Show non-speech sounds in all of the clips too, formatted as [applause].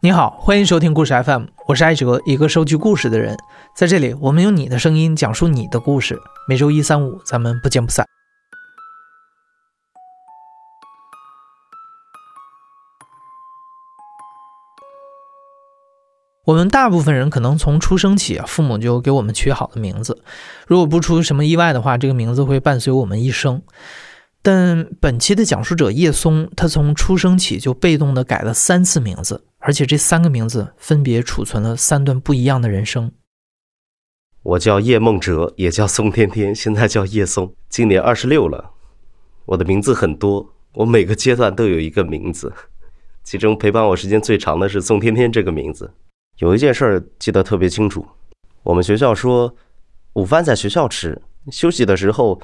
你好，欢迎收听故事 FM，我是艾哲，一个收集故事的人。在这里，我们用你的声音讲述你的故事。每周一、三、五，咱们不见不散。我们大部分人可能从出生起，父母就给我们取好的名字。如果不出什么意外的话，这个名字会伴随我们一生。但本期的讲述者叶松，他从出生起就被动的改了三次名字，而且这三个名字分别储存了三段不一样的人生。我叫叶梦哲，也叫宋天天，现在叫叶松，今年二十六了。我的名字很多，我每个阶段都有一个名字，其中陪伴我时间最长的是宋天天这个名字。有一件事儿记得特别清楚，我们学校说午饭在学校吃，休息的时候。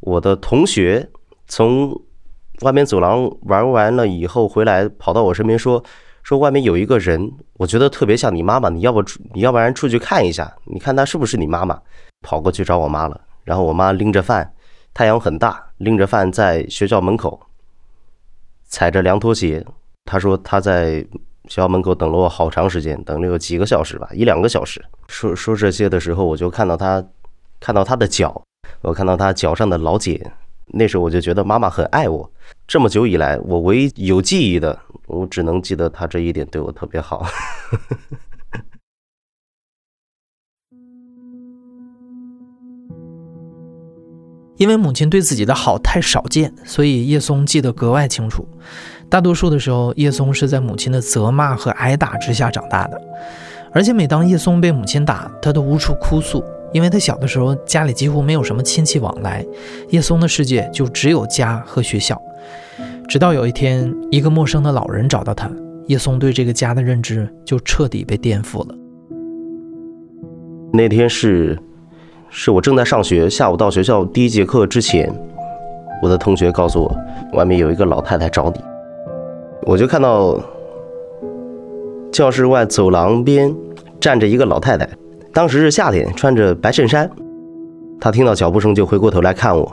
我的同学从外面走廊玩完了以后回来，跑到我身边说：“说外面有一个人，我觉得特别像你妈妈，你要不你要不然出去看一下，你看她是不是你妈妈？”跑过去找我妈了，然后我妈拎着饭，太阳很大，拎着饭在学校门口踩着凉拖鞋。她说她在学校门口等了我好长时间，等了有几个小时吧，一两个小时。说说这些的时候，我就看到她，看到她的脚。我看到她脚上的老茧，那时候我就觉得妈妈很爱我。这么久以来，我唯一有记忆的，我只能记得他这一点对我特别好。[laughs] 因为母亲对自己的好太少见，所以叶松记得格外清楚。大多数的时候，叶松是在母亲的责骂和挨打之下长大的，而且每当叶松被母亲打，他都无处哭诉。因为他小的时候家里几乎没有什么亲戚往来，叶松的世界就只有家和学校。直到有一天，一个陌生的老人找到他，叶松对这个家的认知就彻底被颠覆了。那天是，是我正在上学，下午到学校第一节课之前，我的同学告诉我，外面有一个老太太找你。我就看到教室外走廊边站着一个老太太。当时是夏天，穿着白衬衫。她听到脚步声就回过头来看我，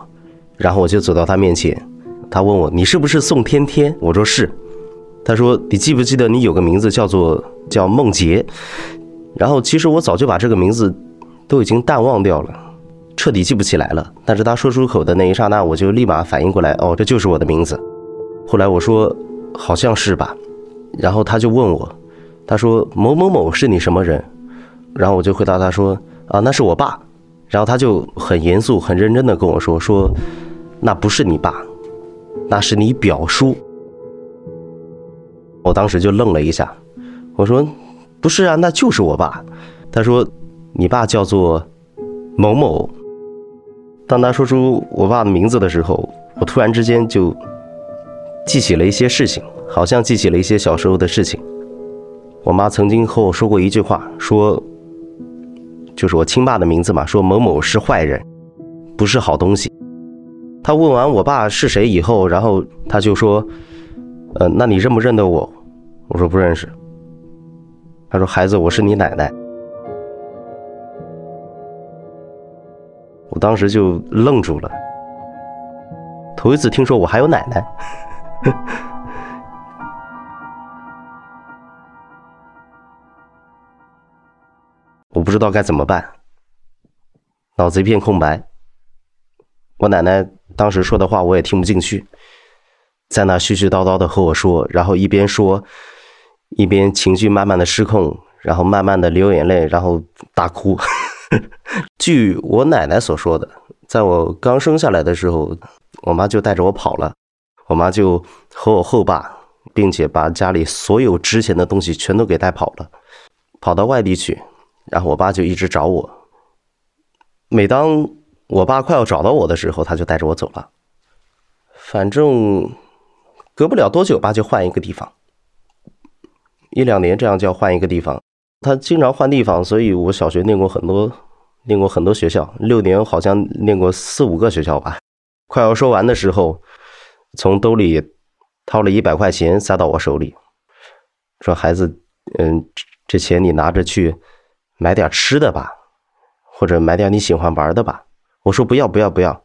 然后我就走到她面前。他问我：“你是不是宋天天？”我说：“是。”他说：“你记不记得你有个名字叫做叫梦洁？”然后其实我早就把这个名字都已经淡忘掉了，彻底记不起来了。但是他说出口的那一刹那，我就立马反应过来：“哦，这就是我的名字。”后来我说：“好像是吧。”然后他就问我：“他说某某某是你什么人？”然后我就回答他说：“啊，那是我爸。”然后他就很严肃、很认真的跟我说：“说那不是你爸，那是你表叔。”我当时就愣了一下，我说：“不是啊，那就是我爸。”他说：“你爸叫做某某。”当他说出我爸的名字的时候，我突然之间就记起了一些事情，好像记起了一些小时候的事情。我妈曾经和我说过一句话，说。就是我亲爸的名字嘛，说某某是坏人，不是好东西。他问完我爸是谁以后，然后他就说：“呃，那你认不认得我？”我说不认识。他说：“孩子，我是你奶奶。”我当时就愣住了，头一次听说我还有奶奶。[laughs] 我不知道该怎么办，脑子一片空白。我奶奶当时说的话我也听不进去，在那絮絮叨叨的和我说，然后一边说，一边情绪慢慢的失控，然后慢慢的流眼泪，然后大哭。[laughs] 据我奶奶所说的，在我刚生下来的时候，我妈就带着我跑了，我妈就和我后爸，并且把家里所有值钱的东西全都给带跑了，跑到外地去。然后我爸就一直找我。每当我爸快要找到我的时候，他就带着我走了。反正隔不了多久，爸就换一个地方，一两年这样就要换一个地方。他经常换地方，所以我小学念过很多，念过很多学校，六年好像念过四五个学校吧。快要说完的时候，从兜里掏了一百块钱塞到我手里，说：“孩子，嗯，这钱你拿着去。”买点吃的吧，或者买点你喜欢玩的吧。我说不要不要不要，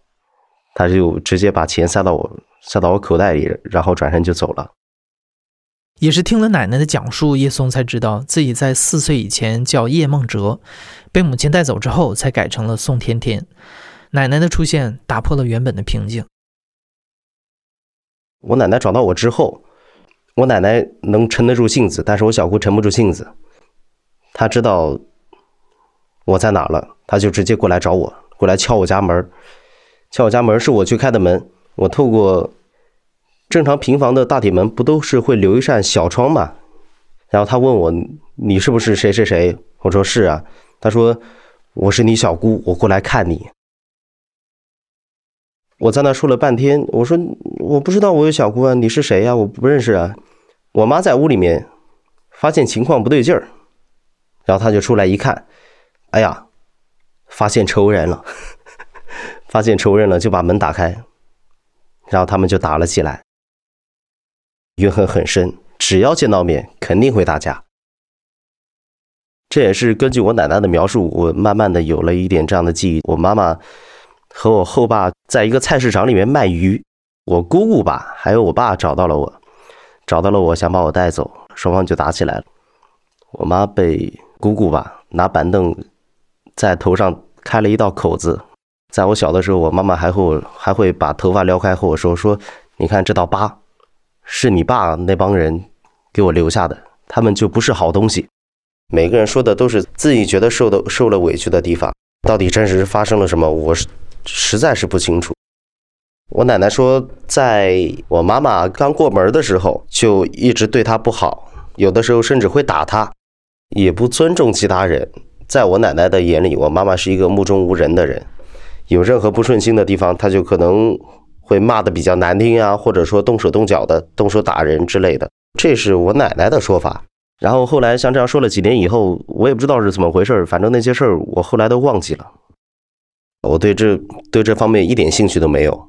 他就直接把钱塞到我塞到我口袋里，然后转身就走了。也是听了奶奶的讲述，叶松才知道自己在四岁以前叫叶梦哲，被母亲带走之后才改成了宋天天。奶奶的出现打破了原本的平静。我奶奶找到我之后，我奶奶能沉得住性子，但是我小姑沉不住性子。她知道我在哪了，她就直接过来找我，过来敲我家门。敲我家门是我去开的门，我透过。正常平房的大铁门不都是会留一扇小窗吗？然后他问我：“你是不是谁谁谁？”我说：“是啊。”他说：“我是你小姑，我过来看你。”我在那说了半天，我说：“我不知道我有小姑啊，你是谁呀？我不认识啊。”我妈在屋里面发现情况不对劲儿，然后他就出来一看，哎呀，发现仇人了，[laughs] 发现仇人了，就把门打开，然后他们就打了起来。怨恨很深，只要见到面肯定会打架。这也是根据我奶奶的描述，我慢慢的有了一点这样的记忆。我妈妈和我后爸在一个菜市场里面卖鱼，我姑姑吧，还有我爸找到了我，找到了我想把我带走，双方就打起来了。我妈被姑姑吧拿板凳在头上开了一道口子。在我小的时候，我妈妈还和我还会把头发撩开和我说说，你看这道疤。是你爸那帮人给我留下的，他们就不是好东西。每个人说的都是自己觉得受的受了委屈的地方，到底真实发生了什么，我是实在是不清楚。我奶奶说，在我妈妈刚过门的时候，就一直对她不好，有的时候甚至会打她，也不尊重其他人。在我奶奶的眼里，我妈妈是一个目中无人的人，有任何不顺心的地方，她就可能。会骂的比较难听啊，或者说动手动脚的，动手打人之类的，这是我奶奶的说法。然后后来像这样说了几年以后，我也不知道是怎么回事反正那些事儿我后来都忘记了。我对这对这方面一点兴趣都没有。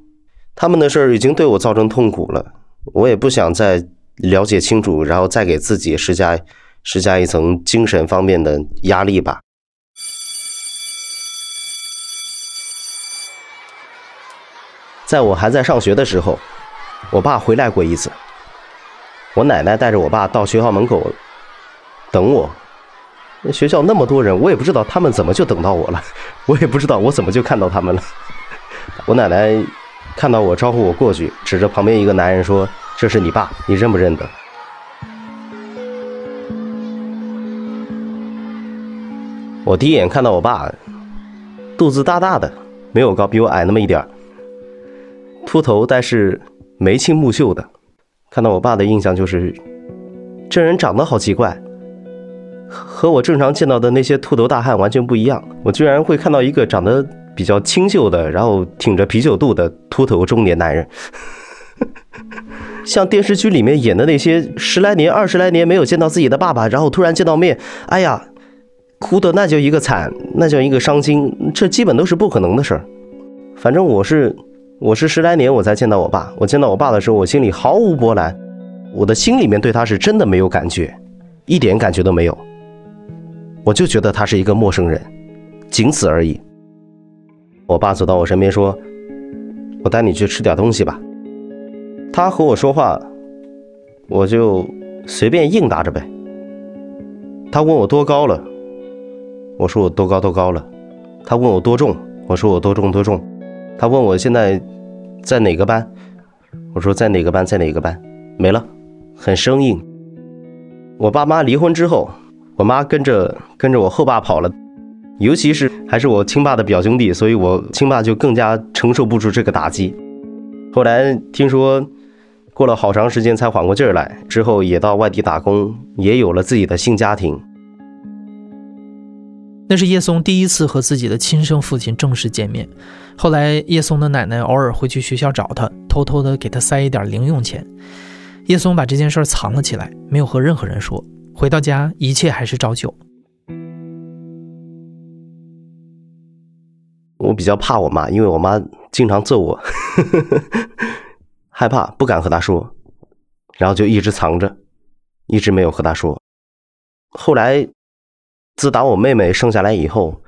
他们的事儿已经对我造成痛苦了，我也不想再了解清楚，然后再给自己施加施加一层精神方面的压力吧。在我还在上学的时候，我爸回来过一次。我奶奶带着我爸到学校门口等我。学校那么多人，我也不知道他们怎么就等到我了，[laughs] 我也不知道我怎么就看到他们了。我奶奶看到我招呼我过去，指着旁边一个男人说：“这是你爸，你认不认得？”我第一眼看到我爸，肚子大大的，没有高，比我矮那么一点儿。秃头，但是眉清目秀的。看到我爸的印象就是，这人长得好奇怪，和我正常见到的那些秃头大汉完全不一样。我居然会看到一个长得比较清秀的，然后挺着啤酒肚的秃头中年男人，[laughs] 像电视剧里面演的那些十来年、二十来年没有见到自己的爸爸，然后突然见到面，哎呀，哭的那叫一个惨，那叫一个伤心，这基本都是不可能的事儿。反正我是。我是十来年我才见到我爸。我见到我爸的时候，我心里毫无波澜，我的心里面对他是真的没有感觉，一点感觉都没有。我就觉得他是一个陌生人，仅此而已。我爸走到我身边说：“我带你去吃点东西吧。”他和我说话，我就随便应答着呗。他问我多高了，我说我多高多高了。他问我多重，我说我多重多重。他问我现在在哪个班，我说在哪个班，在哪个班，没了，很生硬。我爸妈离婚之后，我妈跟着跟着我后爸跑了，尤其是还是我亲爸的表兄弟，所以我亲爸就更加承受不住这个打击。后来听说过了好长时间才缓过劲儿来，之后也到外地打工，也有了自己的新家庭。那是叶松第一次和自己的亲生父亲正式见面。后来，叶松的奶奶偶尔会去学校找他，偷偷的给他塞一点零用钱。叶松把这件事藏了起来，没有和任何人说。回到家，一切还是照旧。我比较怕我妈，因为我妈经常揍我，[laughs] 害怕不敢和她说，然后就一直藏着，一直没有和她说。后来。自打我妹妹生下来以后，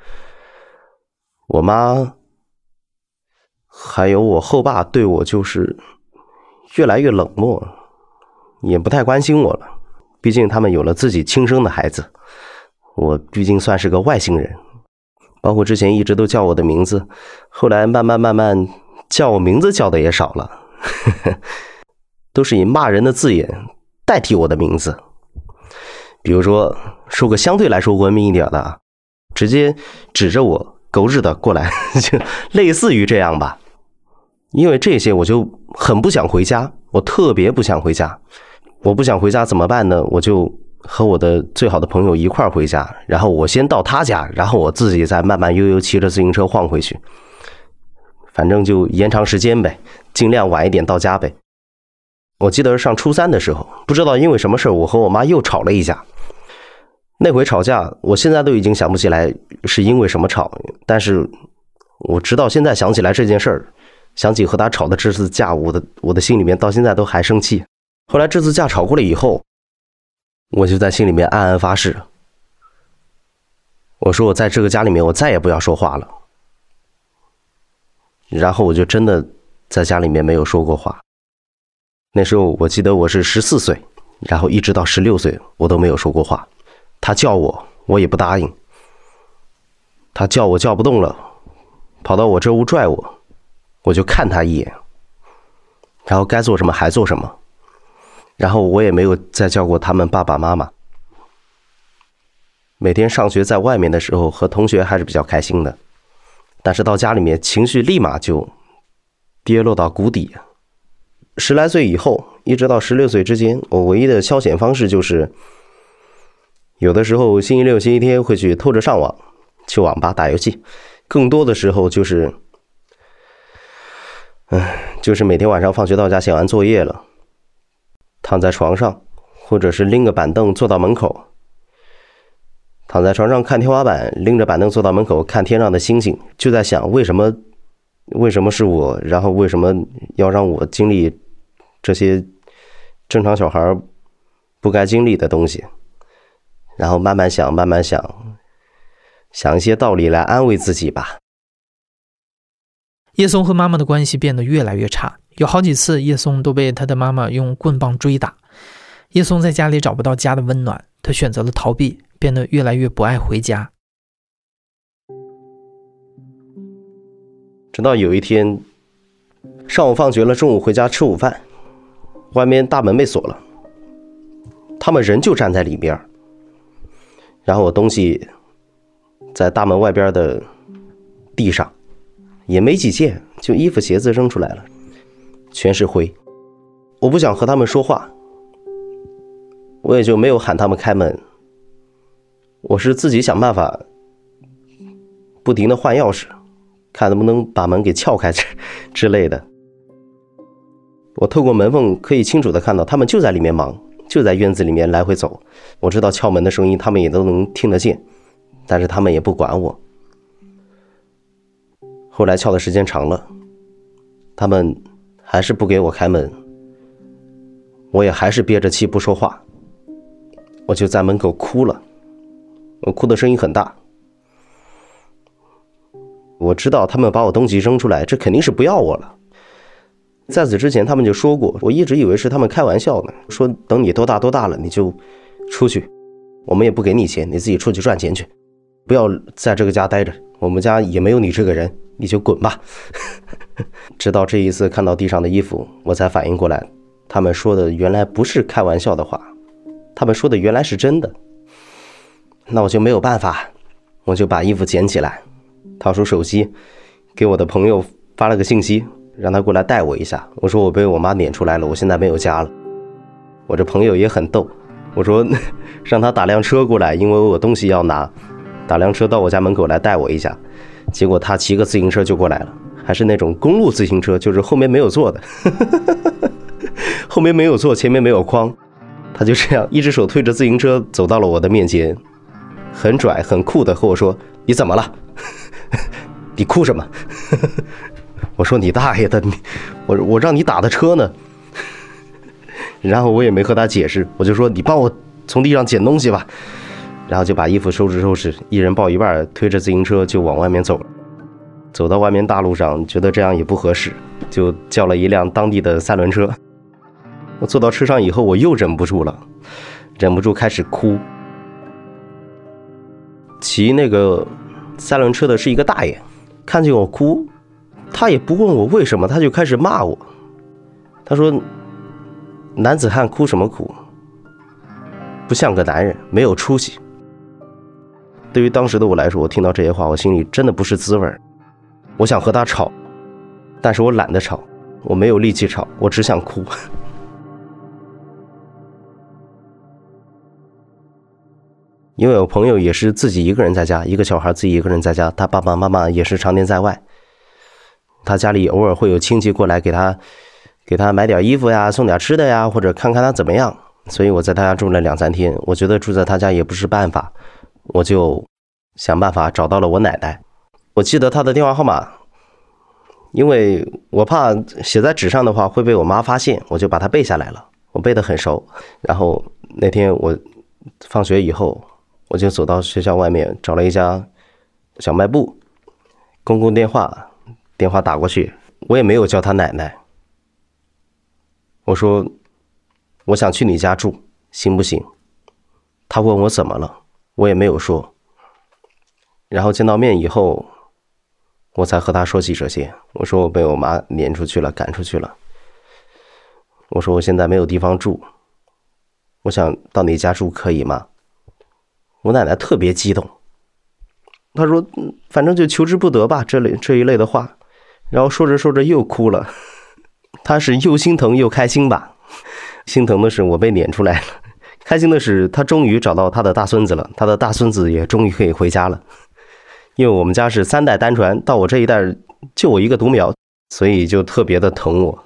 我妈还有我后爸对我就是越来越冷漠，也不太关心我了。毕竟他们有了自己亲生的孩子，我毕竟算是个外星人。包括之前一直都叫我的名字，后来慢慢慢慢叫我名字叫的也少了，[laughs] 都是以骂人的字眼代替我的名字。比如说说个相对来说文明一点的啊，直接指着我狗日的过来，就类似于这样吧。因为这些我就很不想回家，我特别不想回家。我不想回家怎么办呢？我就和我的最好的朋友一块儿回家，然后我先到他家，然后我自己再慢慢悠悠骑着自行车晃回去。反正就延长时间呗，尽量晚一点到家呗。我记得上初三的时候，不知道因为什么事我和我妈又吵了一架。那回吵架，我现在都已经想不起来是因为什么吵，但是我直到现在想起来这件事儿，想起和他吵的这次架，我的我的心里面到现在都还生气。后来这次架吵过了以后，我就在心里面暗暗发誓，我说我在这个家里面我再也不要说话了。然后我就真的在家里面没有说过话。那时候我记得我是十四岁，然后一直到十六岁我都没有说过话。他叫我，我也不答应。他叫我叫不动了，跑到我这屋拽我，我就看他一眼，然后该做什么还做什么。然后我也没有再叫过他们爸爸妈妈。每天上学在外面的时候，和同学还是比较开心的，但是到家里面，情绪立马就跌落到谷底。十来岁以后，一直到十六岁之间，我唯一的消遣方式就是，有的时候星期六、星期天会去偷着上网，去网吧打游戏；更多的时候就是，唉，就是每天晚上放学到家写完作业了。躺在床上，或者是拎个板凳坐到门口，躺在床上看天花板，拎着板凳坐到门口看天上的星星，就在想为什么，为什么是我，然后为什么要让我经历这些正常小孩不该经历的东西，然后慢慢想，慢慢想，想一些道理来安慰自己吧。叶松和妈妈的关系变得越来越差。有好几次，叶松都被他的妈妈用棍棒追打。叶松在家里找不到家的温暖，他选择了逃避，变得越来越不爱回家。直到有一天，上午放学了，中午回家吃午饭，外面大门被锁了，他们仍旧站在里面。然后我东西在大门外边的地上，也没几件，就衣服鞋子扔出来了。全是灰，我不想和他们说话，我也就没有喊他们开门。我是自己想办法，不停的换钥匙，看能不能把门给撬开之 [laughs] 之类的。我透过门缝可以清楚的看到他们就在里面忙，就在院子里面来回走。我知道撬门的声音他们也都能听得见，但是他们也不管我。后来撬的时间长了，他们。还是不给我开门，我也还是憋着气不说话，我就在门口哭了，我哭的声音很大。我知道他们把我东西扔出来，这肯定是不要我了。在此之前，他们就说过，我一直以为是他们开玩笑呢，说等你多大多大了，你就出去，我们也不给你钱，你自己出去赚钱去，不要在这个家待着，我们家也没有你这个人。你就滚吧！[laughs] 直到这一次看到地上的衣服，我才反应过来，他们说的原来不是开玩笑的话，他们说的原来是真的。那我就没有办法，我就把衣服捡起来，掏出手机，给我的朋友发了个信息，让他过来带我一下。我说我被我妈撵出来了，我现在没有家了。我这朋友也很逗，我说 [laughs] 让他打辆车过来，因为我有东西要拿，打辆车到我家门口来带我一下。结果他骑个自行车就过来了，还是那种公路自行车，就是后面没有坐的，[laughs] 后面没有坐，前面没有框，他就这样一只手推着自行车走到了我的面前，很拽很酷的和我说：“你怎么了？[laughs] 你哭什么？”我说：“你大爷的，你我我让你打的车呢。[laughs] ”然后我也没和他解释，我就说：“你帮我从地上捡东西吧。”然后就把衣服收拾收拾，一人抱一半，推着自行车就往外面走了。走到外面大路上，觉得这样也不合适，就叫了一辆当地的三轮车。我坐到车上以后，我又忍不住了，忍不住开始哭。骑那个三轮车的是一个大爷，看见我哭，他也不问我为什么，他就开始骂我。他说：“男子汉哭什么哭？不像个男人，没有出息。”对于当时的我来说，我听到这些话，我心里真的不是滋味我想和他吵，但是我懒得吵，我没有力气吵，我只想哭。[laughs] 因为我朋友也是自己一个人在家，一个小孩自己一个人在家，他爸爸妈妈也是常年在外。他家里偶尔会有亲戚过来给他，给他买点衣服呀，送点吃的呀，或者看看他怎么样。所以我在他家住了两三天，我觉得住在他家也不是办法，我就想办法找到了我奶奶。我记得她的电话号码，因为我怕写在纸上的话会被我妈发现，我就把它背下来了。我背得很熟。然后那天我放学以后。我就走到学校外面，找了一家小卖部，公共电话，电话打过去，我也没有叫他奶奶。我说我想去你家住，行不行？他问我怎么了，我也没有说。然后见到面以后，我才和他说起这些。我说我被我妈撵出去了，赶出去了。我说我现在没有地方住，我想到你家住，可以吗？我奶奶特别激动，她说：“反正就求之不得吧。”这类这一类的话，然后说着说着又哭了。[laughs] 她是又心疼又开心吧？心疼的是我被撵出来了，[laughs] 开心的是她终于找到她的大孙子了，她的大孙子也终于可以回家了。因为我们家是三代单传，到我这一代就我一个独苗，所以就特别的疼我。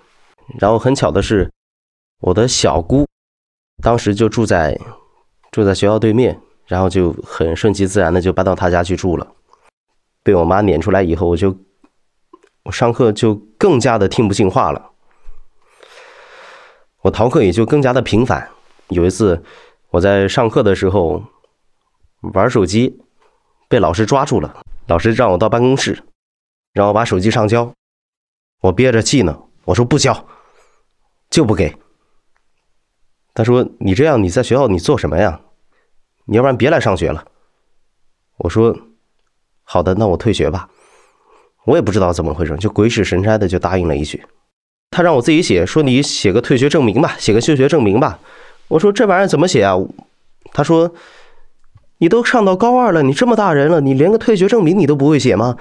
然后很巧的是，我的小姑当时就住在住在学校对面。然后就很顺其自然的就搬到他家去住了。被我妈撵出来以后，我就我上课就更加的听不进话了。我逃课也就更加的频繁。有一次我在上课的时候玩手机，被老师抓住了。老师让我到办公室，让我把手机上交。我憋着气呢，我说不交，就不给。他说：“你这样你在学校你做什么呀？”你要不然别来上学了。我说：“好的，那我退学吧。”我也不知道怎么回事，就鬼使神差的就答应了一句。他让我自己写，说你写个退学证明吧，写个休学证明吧。我说这玩意儿怎么写啊？他说：“你都上到高二了，你这么大人了，你连个退学证明你都不会写吗？”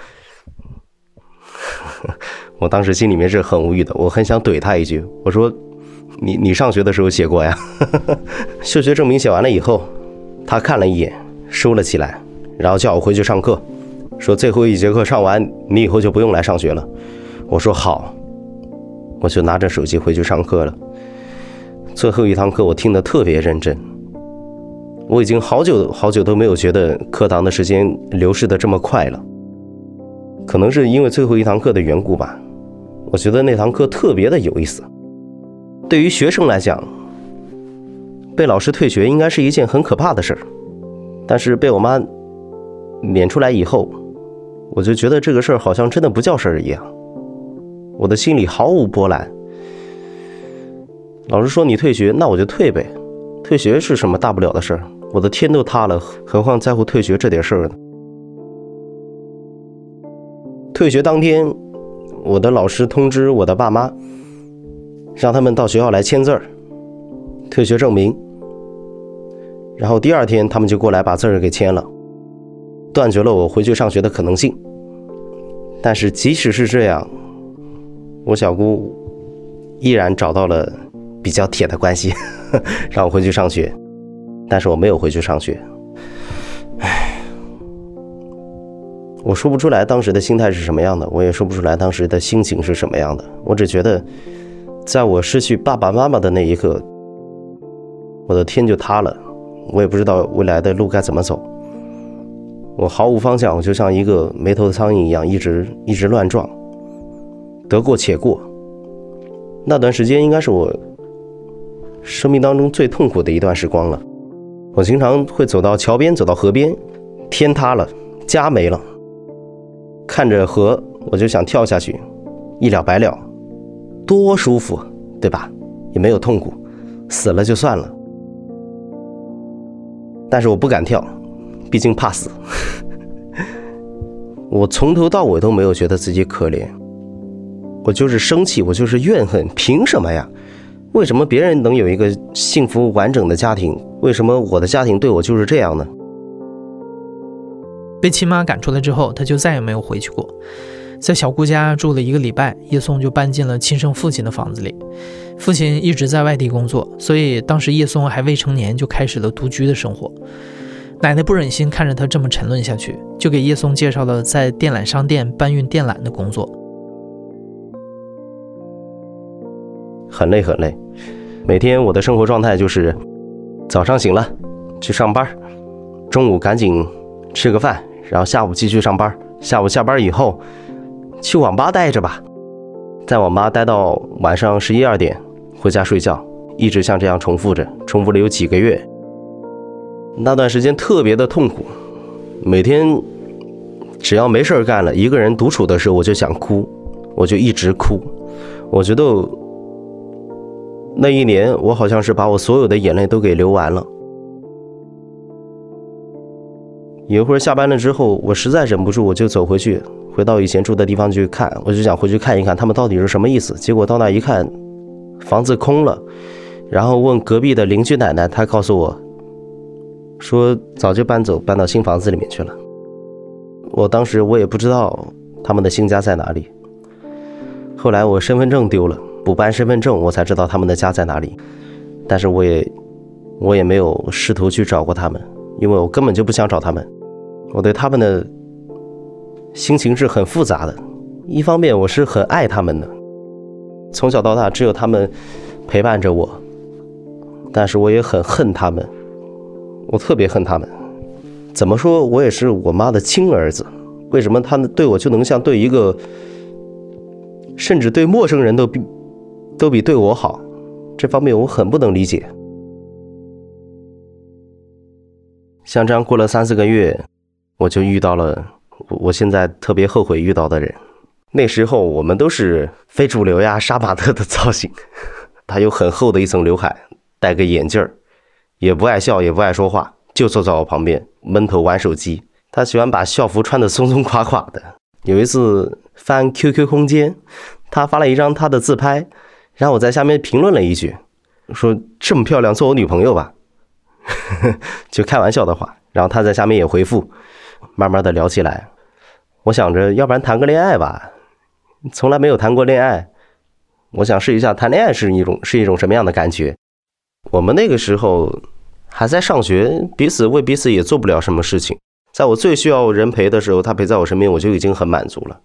[laughs] 我当时心里面是很无语的，我很想怼他一句。我说：“你你上学的时候写过呀？” [laughs] 休学证明写完了以后。他看了一眼，收了起来，然后叫我回去上课，说最后一节课上完，你以后就不用来上学了。我说好，我就拿着手机回去上课了。最后一堂课我听得特别认真，我已经好久好久都没有觉得课堂的时间流逝的这么快了。可能是因为最后一堂课的缘故吧，我觉得那堂课特别的有意思。对于学生来讲。被老师退学应该是一件很可怕的事儿，但是被我妈撵出来以后，我就觉得这个事儿好像真的不叫事儿一样，我的心里毫无波澜。老师说你退学，那我就退呗，退学是什么大不了的事儿？我的天都塌了，何况在乎退学这点事儿呢？退学当天，我的老师通知我的爸妈，让他们到学校来签字儿，退学证明。然后第二天，他们就过来把字儿给签了，断绝了我回去上学的可能性。但是即使是这样，我小姑依然找到了比较铁的关系，[laughs] 让我回去上学。但是我没有回去上学。唉，我说不出来当时的心态是什么样的，我也说不出来当时的心情是什么样的。我只觉得，在我失去爸爸妈妈的那一刻，我的天就塌了。我也不知道未来的路该怎么走，我毫无方向，我就像一个没头的苍蝇一样，一直一直乱撞，得过且过。那段时间应该是我生命当中最痛苦的一段时光了。我经常会走到桥边，走到河边，天塌了，家没了，看着河，我就想跳下去，一了百了，多舒服，对吧？也没有痛苦。死了就算了。但是我不敢跳，毕竟怕死。[laughs] 我从头到尾都没有觉得自己可怜，我就是生气，我就是怨恨，凭什么呀？为什么别人能有一个幸福完整的家庭？为什么我的家庭对我就是这样呢？被亲妈赶出来之后，他就再也没有回去过。在小姑家住了一个礼拜，叶松就搬进了亲生父亲的房子里。父亲一直在外地工作，所以当时叶松还未成年，就开始了独居的生活。奶奶不忍心看着他这么沉沦下去，就给叶松介绍了在电缆商店搬运电缆的工作。很累很累，每天我的生活状态就是：早上醒了去上班，中午赶紧吃个饭，然后下午继续上班，下午下班以后。去网吧待着吧，在网吧待到晚上十一二点，回家睡觉，一直像这样重复着，重复了有几个月。那段时间特别的痛苦，每天只要没事干了，一个人独处的时候，我就想哭，我就一直哭。我觉得那一年，我好像是把我所有的眼泪都给流完了。有一会儿下班了之后，我实在忍不住，我就走回去。回到以前住的地方去看，我就想回去看一看他们到底是什么意思。结果到那一看，房子空了，然后问隔壁的邻居奶奶，她告诉我，说早就搬走，搬到新房子里面去了。我当时我也不知道他们的新家在哪里。后来我身份证丢了，补办身份证，我才知道他们的家在哪里。但是我也我也没有试图去找过他们，因为我根本就不想找他们。我对他们的。心情是很复杂的，一方面我是很爱他们的，从小到大只有他们陪伴着我，但是我也很恨他们，我特别恨他们。怎么说我也是我妈的亲儿子，为什么他们对我就能像对一个，甚至对陌生人都比都比对我好？这方面我很不能理解。像这样过了三四个月，我就遇到了。我我现在特别后悔遇到的人，那时候我们都是非主流呀，杀马特的造型。[laughs] 他有很厚的一层刘海，戴个眼镜儿，也不爱笑，也不爱说话，就坐在我旁边闷头玩手机。他喜欢把校服穿得松松垮垮的。有一次翻 QQ 空间，他发了一张他的自拍，然后我在下面评论了一句，说这么漂亮，做我女朋友吧，[laughs] 就开玩笑的话。然后他在下面也回复。慢慢的聊起来，我想着要不然谈个恋爱吧，从来没有谈过恋爱，我想试一下谈恋爱是一种是一种什么样的感觉。我们那个时候还在上学，彼此为彼此也做不了什么事情。在我最需要人陪的时候，他陪在我身边，我就已经很满足了。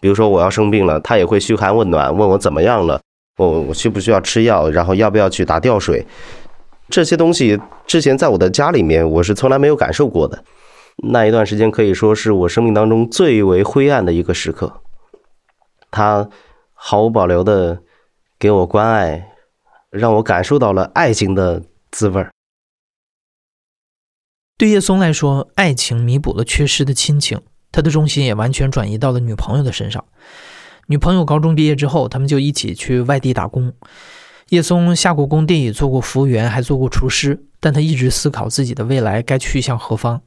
比如说我要生病了，他也会嘘寒问暖，问我怎么样了，我我需不需要吃药，然后要不要去打吊水，这些东西之前在我的家里面我是从来没有感受过的。那一段时间可以说是我生命当中最为灰暗的一个时刻，他毫无保留的给我关爱，让我感受到了爱情的滋味儿。对叶松来说，爱情弥补了缺失的亲情，他的重心也完全转移到了女朋友的身上。女朋友高中毕业之后，他们就一起去外地打工。叶松下过工地，做过服务员，还做过厨师，但他一直思考自己的未来该去向何方。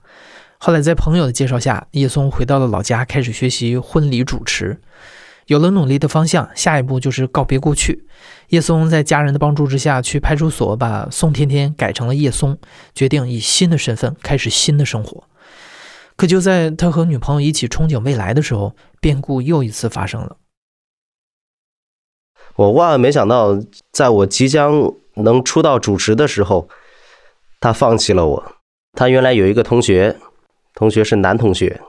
后来在朋友的介绍下，叶松回到了老家，开始学习婚礼主持。有了努力的方向，下一步就是告别过去。叶松在家人的帮助之下，去派出所把宋天天改成了叶松，决定以新的身份开始新的生活。可就在他和女朋友一起憧憬未来的时候，变故又一次发生了。我万万没想到，在我即将能出道主持的时候，他放弃了我。他原来有一个同学。同学是男同学，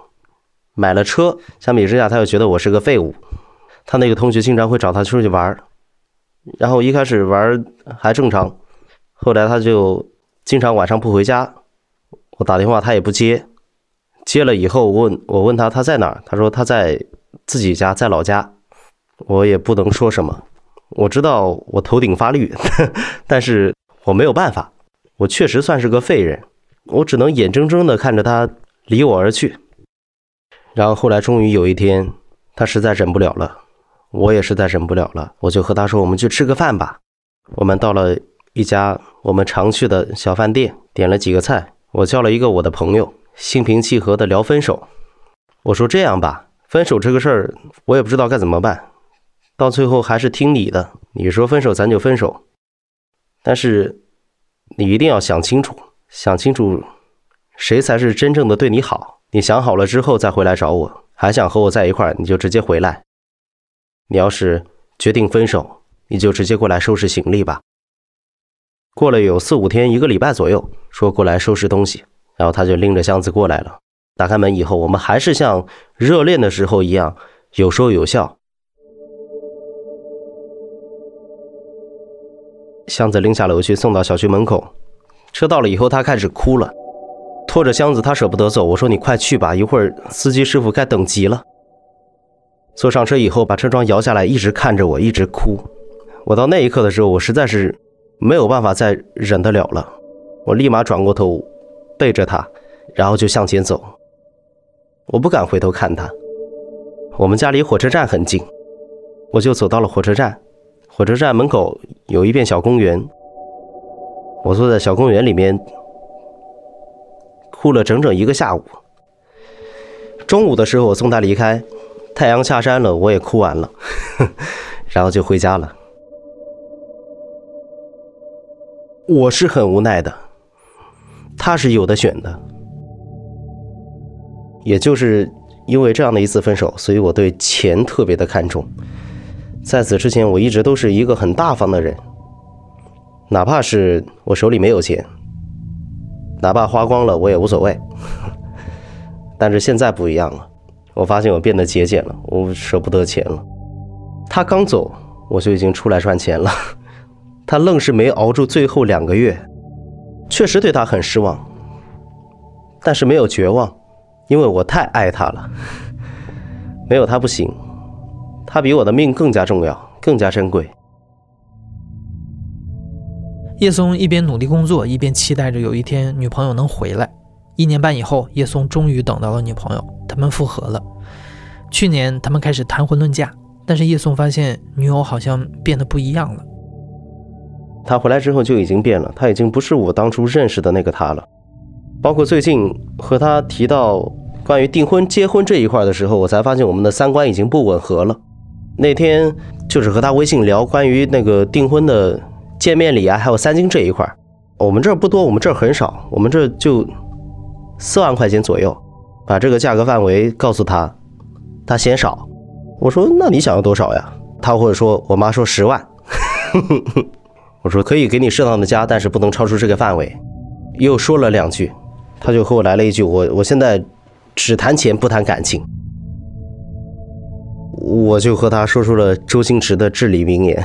买了车，相比之下，他又觉得我是个废物。他那个同学经常会找他出去玩然后一开始玩还正常，后来他就经常晚上不回家，我打电话他也不接，接了以后问我问他他在哪儿，他说他在自己家，在老家。我也不能说什么，我知道我头顶发绿，[laughs] 但是我没有办法，我确实算是个废人，我只能眼睁睁的看着他。离我而去，然后后来终于有一天，他实在忍不了了，我也实在忍不了了，我就和他说：“我们去吃个饭吧。”我们到了一家我们常去的小饭店，点了几个菜。我叫了一个我的朋友，心平气和的聊分手。我说这样吧，分手这个事儿我也不知道该怎么办，到最后还是听你的。你说分手咱就分手，但是你一定要想清楚，想清楚谁才是真正的对你好。你想好了之后再回来找我，还想和我在一块儿，你就直接回来。你要是决定分手，你就直接过来收拾行李吧。过了有四五天，一个礼拜左右，说过来收拾东西，然后他就拎着箱子过来了。打开门以后，我们还是像热恋的时候一样，有说有笑。箱子拎下楼去，送到小区门口。车到了以后，他开始哭了，拖着箱子，他舍不得走。我说：“你快去吧，一会儿司机师傅该等急了。”坐上车以后，把车窗摇下来，一直看着我，一直哭。我到那一刻的时候，我实在是。没有办法再忍得了了，我立马转过头，背着他，然后就向前走。我不敢回头看他。我们家离火车站很近，我就走到了火车站。火车站门口有一片小公园，我坐在小公园里面，哭了整整一个下午。中午的时候我送他离开，太阳下山了，我也哭完了，[laughs] 然后就回家了。我是很无奈的，他是有的选的，也就是因为这样的一次分手，所以我对钱特别的看重。在此之前，我一直都是一个很大方的人，哪怕是我手里没有钱，哪怕花光了我也无所谓。[laughs] 但是现在不一样了，我发现我变得节俭了，我舍不得钱了。他刚走，我就已经出来赚钱了。[laughs] 他愣是没熬住最后两个月，确实对他很失望，但是没有绝望，因为我太爱他了，[laughs] 没有他不行，他比我的命更加重要，更加珍贵。叶松一边努力工作，一边期待着有一天女朋友能回来。一年半以后，叶松终于等到了女朋友，他们复合了。去年他们开始谈婚论嫁，但是叶松发现女友好像变得不一样了。他回来之后就已经变了，他已经不是我当初认识的那个他了。包括最近和他提到关于订婚、结婚这一块的时候，我才发现我们的三观已经不吻合了。那天就是和他微信聊关于那个订婚的见面礼啊，还有三金这一块，我们这儿不多，我们这儿很少，我们这就四万块钱左右。把这个价格范围告诉他，他嫌少。我说那你想要多少呀？他或者说我妈说十万。[laughs] 我说可以给你适当的加，但是不能超出这个范围。又说了两句，他就和我来了一句：“我我现在只谈钱不谈感情。”我就和他说出了周星驰的至理名言。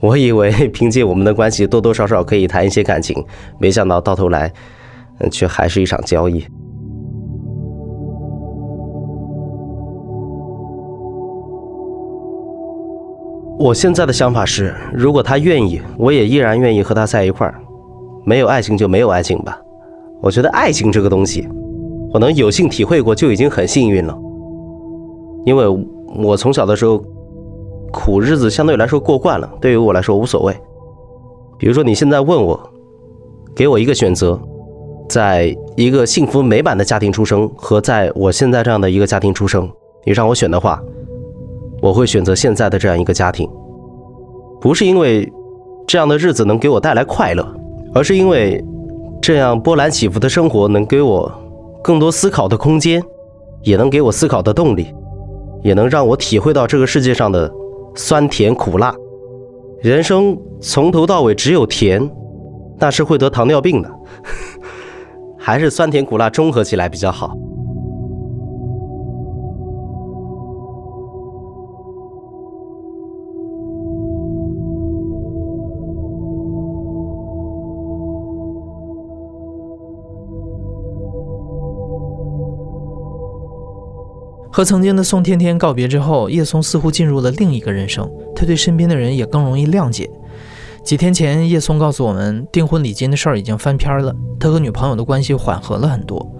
我以为凭借我们的关系多多少少可以谈一些感情，没想到到头来，却还是一场交易。我现在的想法是，如果他愿意，我也依然愿意和他在一块儿。没有爱情就没有爱情吧。我觉得爱情这个东西，我能有幸体会过就已经很幸运了。因为我从小的时候，苦日子相对来说过惯了，对于我来说无所谓。比如说你现在问我，给我一个选择，在一个幸福美满的家庭出生和在我现在这样的一个家庭出生，你让我选的话。我会选择现在的这样一个家庭，不是因为这样的日子能给我带来快乐，而是因为这样波澜起伏的生活能给我更多思考的空间，也能给我思考的动力，也能让我体会到这个世界上的酸甜苦辣。人生从头到尾只有甜，那是会得糖尿病的，还是酸甜苦辣综合起来比较好。和曾经的宋天天告别之后，叶松似乎进入了另一个人生。他对身边的人也更容易谅解。几天前，叶松告诉我们，订婚礼金的事儿已经翻篇了，他和女朋友的关系缓和了很多。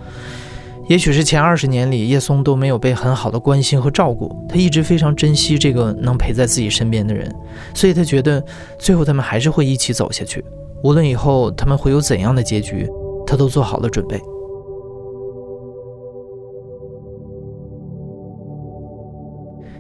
也许是前二十年里，叶松都没有被很好的关心和照顾，他一直非常珍惜这个能陪在自己身边的人，所以他觉得最后他们还是会一起走下去。无论以后他们会有怎样的结局，他都做好了准备。